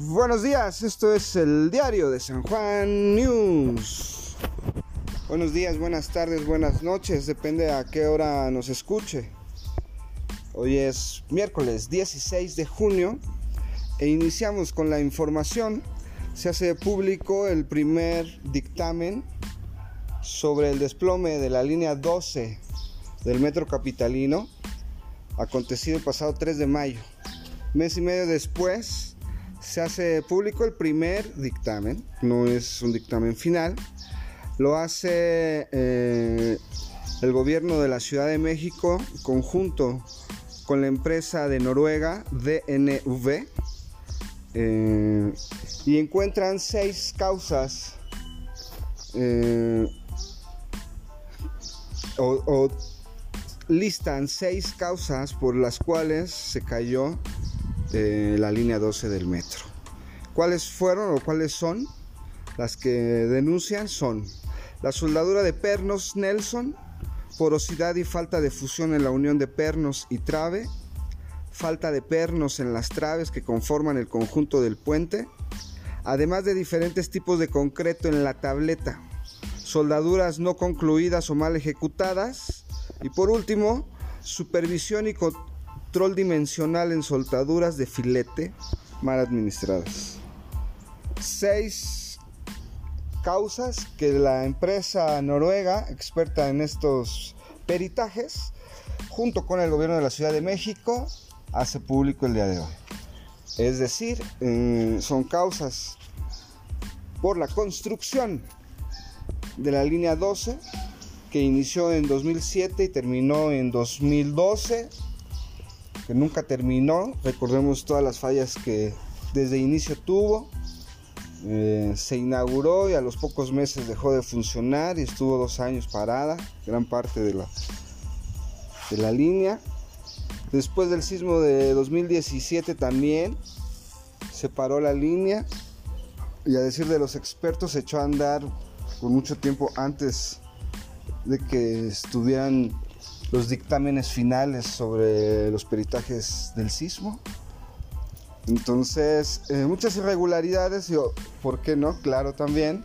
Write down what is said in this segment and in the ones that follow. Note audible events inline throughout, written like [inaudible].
Buenos días, esto es el diario de San Juan News. Buenos días, buenas tardes, buenas noches, depende a qué hora nos escuche. Hoy es miércoles 16 de junio e iniciamos con la información. Se hace público el primer dictamen sobre el desplome de la línea 12 del metro capitalino, acontecido el pasado 3 de mayo. Mes y medio después se hace público el primer dictamen, no es un dictamen final, lo hace eh, el gobierno de la Ciudad de México conjunto con la empresa de Noruega DNV eh, y encuentran seis causas eh, o, listan seis causas por las cuales se cayó eh, la línea 12 del metro. ¿Cuáles fueron o cuáles son? Las que denuncian son la soldadura de pernos Nelson, porosidad y falta de fusión en la unión de pernos y trave, falta de pernos en las traves que conforman el conjunto del puente, además de diferentes tipos de concreto en la tableta, soldaduras no concluidas o mal ejecutadas y por último, supervisión y control dimensional en soldaduras de filete mal administradas. Seis causas que la empresa noruega, experta en estos peritajes, junto con el gobierno de la Ciudad de México, hace público el día de hoy. Es decir, eh, son causas por la construcción de la línea 12 que inició en 2007 y terminó en 2012, que nunca terminó. Recordemos todas las fallas que desde inicio tuvo. Eh, se inauguró y a los pocos meses dejó de funcionar y estuvo dos años parada, gran parte de la, de la línea. Después del sismo de 2017 también se paró la línea y a decir de los expertos se echó a andar por mucho tiempo antes de que estuvieran los dictámenes finales sobre los peritajes del sismo. Entonces, eh, muchas irregularidades, y, ¿por qué no? Claro, también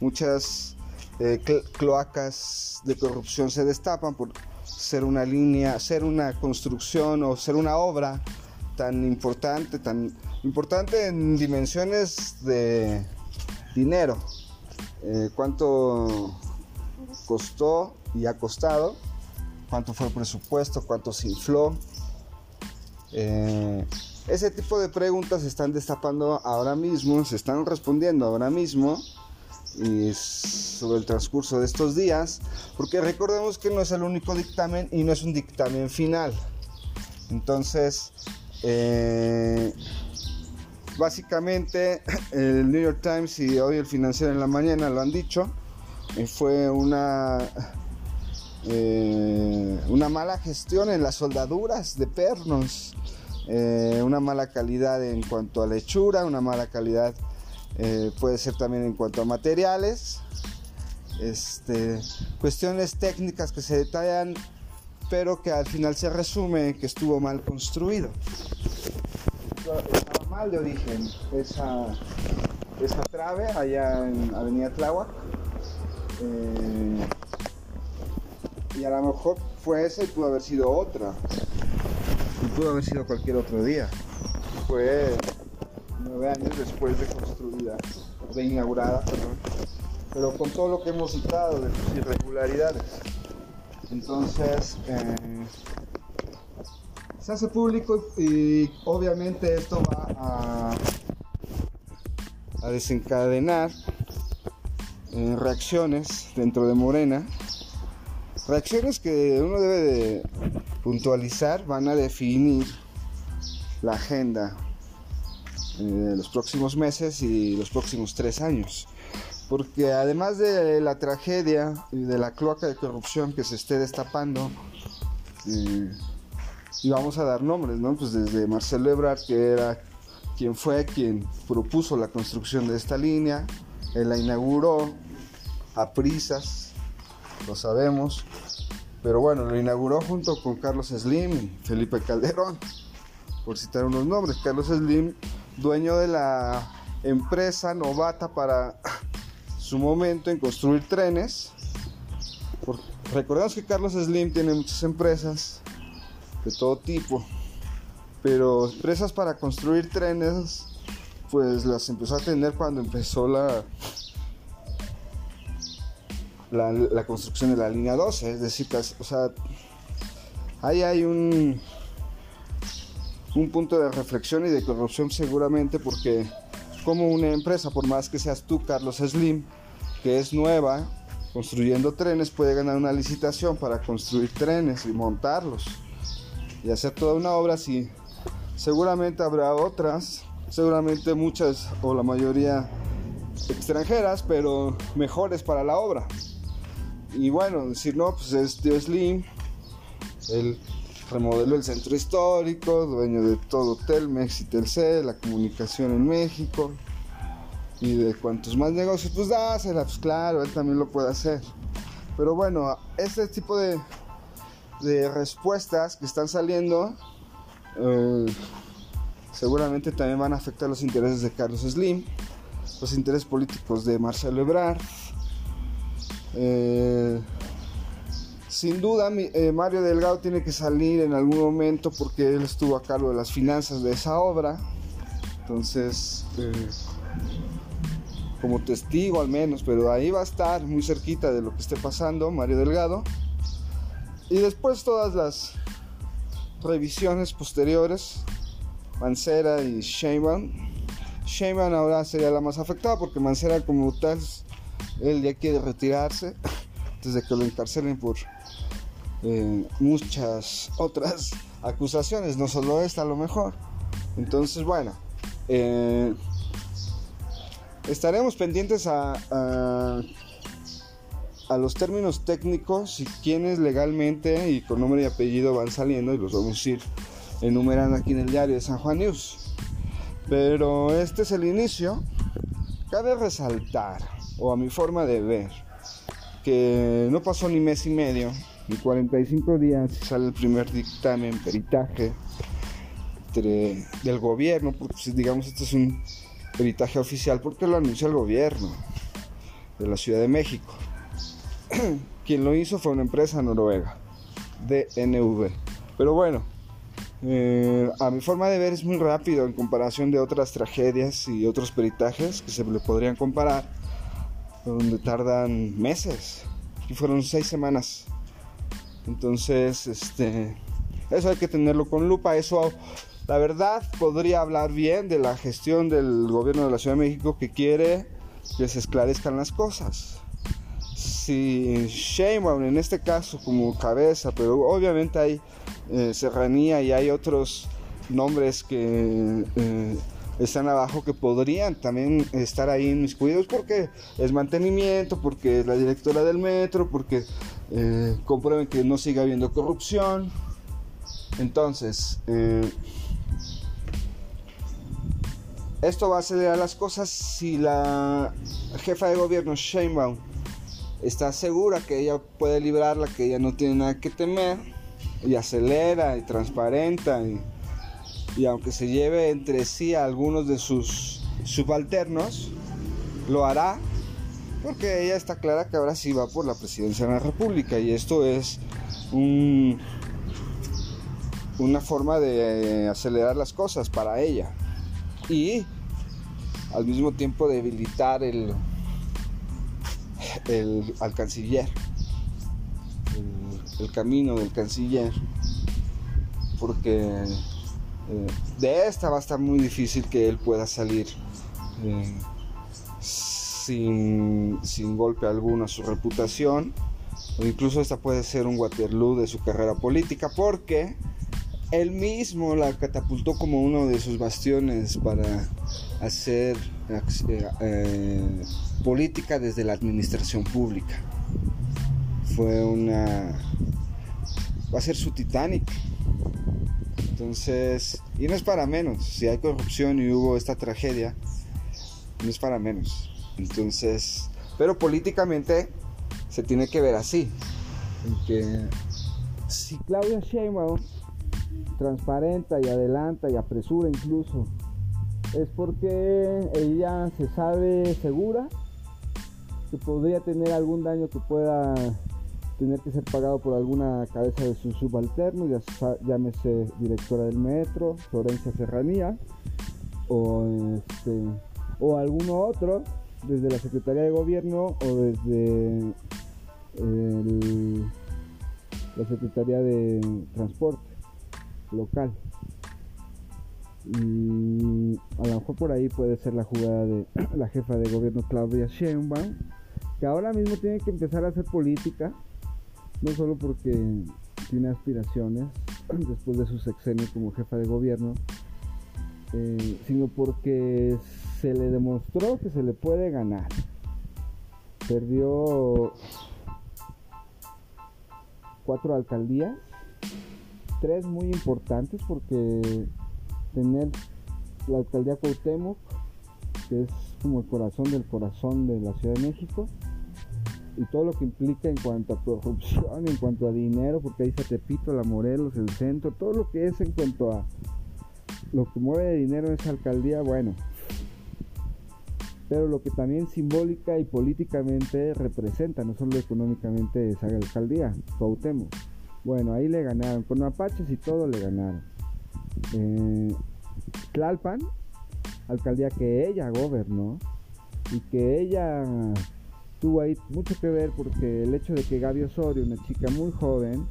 muchas eh, cloacas de corrupción se destapan por ser una línea, ser una construcción o ser una obra tan importante, tan importante en dimensiones de dinero. Eh, ¿Cuánto costó y ha costado? ¿Cuánto fue el presupuesto? ¿Cuánto se infló? Ese tipo de preguntas se están destapando ahora mismo, se están respondiendo ahora mismo y sobre el transcurso de estos días, porque recordemos que no es el único dictamen y no es un dictamen final. Entonces, eh, básicamente el New York Times y hoy el Financiero en la mañana lo han dicho, eh, fue una eh, una mala gestión en las soldaduras de pernos eh, una mala calidad en cuanto a lechura, una mala calidad eh, puede ser también en cuanto a materiales, este, cuestiones técnicas que se detallan, pero que al final se resume que estuvo mal construido. Estaba mal de origen esa, esa trave allá en Avenida Tláhuac. Y a lo mejor fue esa y pudo haber sido otra pudo haber sido cualquier otro día. Fue nueve años después de construida, de inaugurada, perdón. Pero con todo lo que hemos citado de sus irregularidades. Entonces, eh, se hace público y obviamente esto va a, a desencadenar eh, reacciones dentro de Morena. Reacciones que uno debe de puntualizar van a definir la agenda eh, de los próximos meses y los próximos tres años. Porque además de la tragedia y de la cloaca de corrupción que se esté destapando, eh, y vamos a dar nombres, ¿no? Pues desde Marcelo Ebrard, que era quien fue quien propuso la construcción de esta línea, él la inauguró a prisas, lo sabemos, pero bueno, lo inauguró junto con Carlos Slim y Felipe Calderón, por citar unos nombres. Carlos Slim dueño de la empresa novata para su momento en construir trenes. recordemos que Carlos Slim tiene muchas empresas de todo tipo, pero empresas para construir trenes, pues las empezó a tener cuando empezó la, la, construcción de la línea 12, es decir, o sea, ahí hay un, un punto de reflexión y de corrupción seguramente porque como una empresa, por más que seas tú, Carlos Slim, que es nueva, construyendo trenes, puede ganar una licitación para construir trenes y montarlos y hacer toda una obra así. Seguramente habrá otras, seguramente muchas o la mayoría extranjeras, pero mejores para la obra. Y bueno, decir, no, pues es Tío Slim, él remodeló el centro histórico, dueño de todo Telmex y Telcel, la comunicación en México y de cuantos más negocios, pues dásela, pues claro, él también lo puede hacer. Pero bueno, este tipo de, de respuestas que están saliendo eh, seguramente también van a afectar los intereses de Carlos Slim, los intereses políticos de Marcelo Ebrard. Eh, sin duda, eh, Mario Delgado tiene que salir en algún momento porque él estuvo a cargo de las finanzas de esa obra. Entonces, como testigo al menos, pero ahí va a estar muy cerquita de lo que esté pasando Mario Delgado. Y después todas las revisiones posteriores, Mancera y Sheinbaum. Sheinbaum ahora sería la más afectada porque Mancera como tal, él ya quiere retirarse antes de que lo encarcelen por eh, muchas otras acusaciones, no solo esta a lo mejor. Entonces, bueno, eh, Estaremos pendientes a, a, los términos técnicos y quienes legalmente y con nombre y apellido van saliendo y los vamos a ir enumerando aquí en el diario de San Juan News. Pero este es el inicio. Cabe resaltar, o a mi forma de ver, que no pasó ni mes y medio, ni 45 días sale el primer dictamen, peritaje del gobierno, porque pues, digamos esto es un peritaje oficial porque lo anuncia el gobierno de la Ciudad de México. [clears throat] Quien lo hizo fue una empresa noruega, DNV. Pero bueno, eh, a mi forma de ver es muy rápido en comparación de otras tragedias y otros peritajes que se le podrían comparar, donde tardan meses. Y fueron seis semanas. Entonces, este, eso hay que tenerlo con lupa. Eso la verdad, podría hablar bien de la gestión del gobierno de la Ciudad de México que quiere que se esclarezcan las cosas. Si Sheinbaum en este caso como cabeza, pero obviamente hay eh, serranía y hay otros nombres que eh, están abajo que podrían también estar ahí en mis cuidados porque es mantenimiento, porque es la directora del metro, porque eh, comprueben que no siga habiendo corrupción. Entonces, esto va a acelerar las cosas si la jefa de gobierno Sheinbaum está segura que ella puede librarla, que ella no tiene nada que temer y acelera y transparenta y, aunque se lleve entre sí a algunos de sus subalternos, lo hará porque ella está clara que ahora sí va por la presidencia de la República y esto es una forma de acelerar las cosas para ella y al mismo tiempo debilitar el, el al canciller, el, camino del canciller, porque eh, de esta va a estar muy difícil que él pueda salir eh, sin, sin golpe alguno a su reputación, o incluso esta puede ser un Waterloo de su carrera política, porque él mismo la catapultó como uno de sus bastiones para hacer eh, política desde la administración pública. Fue una... va a ser su Titanic. Entonces, y no es para menos, si hay corrupción y hubo esta tragedia, no es para menos. Entonces, pero políticamente se tiene que ver así. Que si Claudia Sheinbaum transparenta y adelanta y apresura incluso es porque ella se sabe segura que podría tener algún daño que pueda tener que ser pagado por alguna cabeza de su subalterno, ya llámese directora del metro, Florencia Serranía, o, este, o alguno otro, desde la Secretaría de Gobierno o desde la Secretaría de Transporte local. Y a lo mejor por ahí puede ser la jugada de [clears throat] la jefa de gobierno Claudia Sheinbaum, que ahora mismo tiene que empezar a hacer política, no solo porque tiene aspiraciones [clears throat] después de su sexenio como jefa de gobierno, eh, sino porque se le demostró que se le puede ganar. Perdió cuatro alcaldías, tres muy importantes porque tener la alcaldía Cuauhtémoc, que es como el corazón del corazón de la Ciudad de México, y todo lo que implica en cuanto a corrupción, en cuanto a dinero, porque ahí está Tepito, la Morelos, el centro, todo lo que es en cuanto a lo que mueve de dinero en esa alcaldía, bueno. Pero lo que también simbólica y políticamente representa, no solo económicamente esa alcaldía, Cuauhtémoc. Bueno, ahí le ganaron, con apaches y todo le ganaron. Eh, Tlalpan, alcaldía que ella gobernó y que ella tuvo ahí mucho que ver porque el hecho de que Gaby Osorio, una chica muy joven,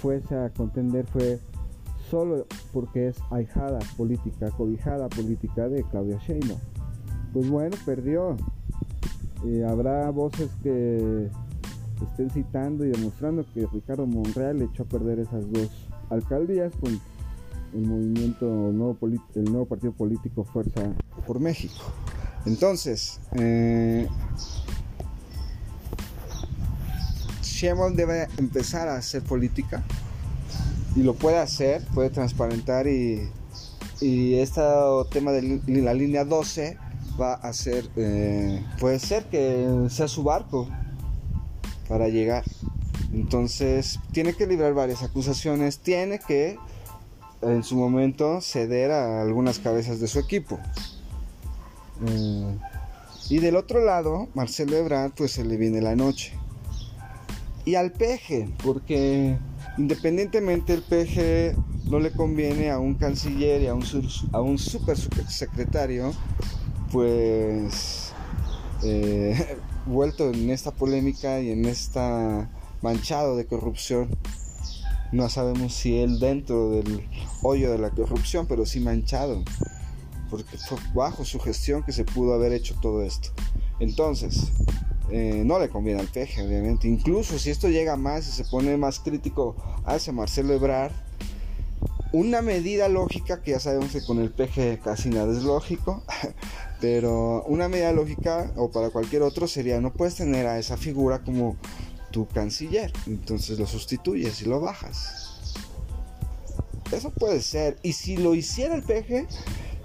fuese a contender fue solo porque es ahijada política, cobijada política de Claudia Sheinbaum. Pues bueno, perdió. Eh, habrá voces que estén citando y demostrando que Ricardo Monreal echó a perder esas dos alcaldías con el movimiento, nuevo el nuevo partido político Fuerza por México. Entonces, eh, debe empezar a hacer política y lo puede hacer, puede transparentar y, y este tema de la línea 12 va a ser, eh, puede ser que sea su barco para llegar. Entonces tiene que librar varias acusaciones, tiene que en su momento ceder a algunas cabezas de su equipo. Eh, y del otro lado, Marcelo Ebrard, pues se le viene la noche. Y al peje, porque independientemente el peje no le conviene a un canciller y a un, a un super secretario, pues eh, [laughs] vuelto en esta polémica y en esta manchado de corrupción. No sabemos si él dentro del hoyo de la corrupción, pero sí manchado. Porque fue bajo su gestión que se pudo haber hecho todo esto. Entonces, eh, no le conviene al peje, obviamente. Incluso si esto llega más y se pone más crítico hacia Marcelo Ebrard, una medida lógica, que ya sabemos que con el peje casi nada es lógico, [laughs] pero una medida lógica o para cualquier otro sería, no puedes tener a esa figura como tu canciller, entonces lo sustituyes y lo bajas. Eso puede ser, y si lo hiciera el peje,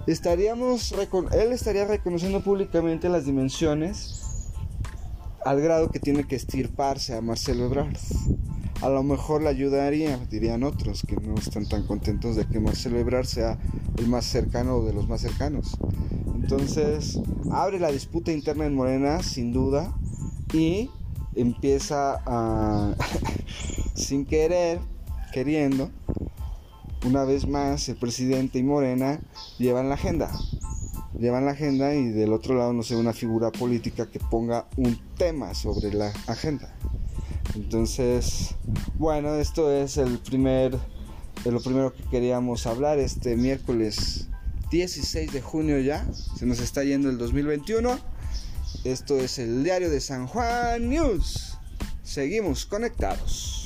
estaríamos, él estaría reconociendo públicamente las dimensiones al grado que tiene que estirparse a Marcelo Ebrard. A lo mejor le ayudaría, dirían otros que no están tan contentos de que Marcelo Ebrard sea el más cercano de los más cercanos. Entonces, abre la disputa interna en Morena, sin duda, y empieza a, [laughs] sin querer, queriendo, una vez más el presidente y Morena llevan la agenda llevan la agenda y del otro lado no sé una figura política que ponga un tema sobre la agenda. Entonces, bueno, esto es el primer lo primero que queríamos hablar este miércoles 16 de junio ya. Se nos está yendo el 2021. Esto es el diario de San Juan News. Seguimos conectados.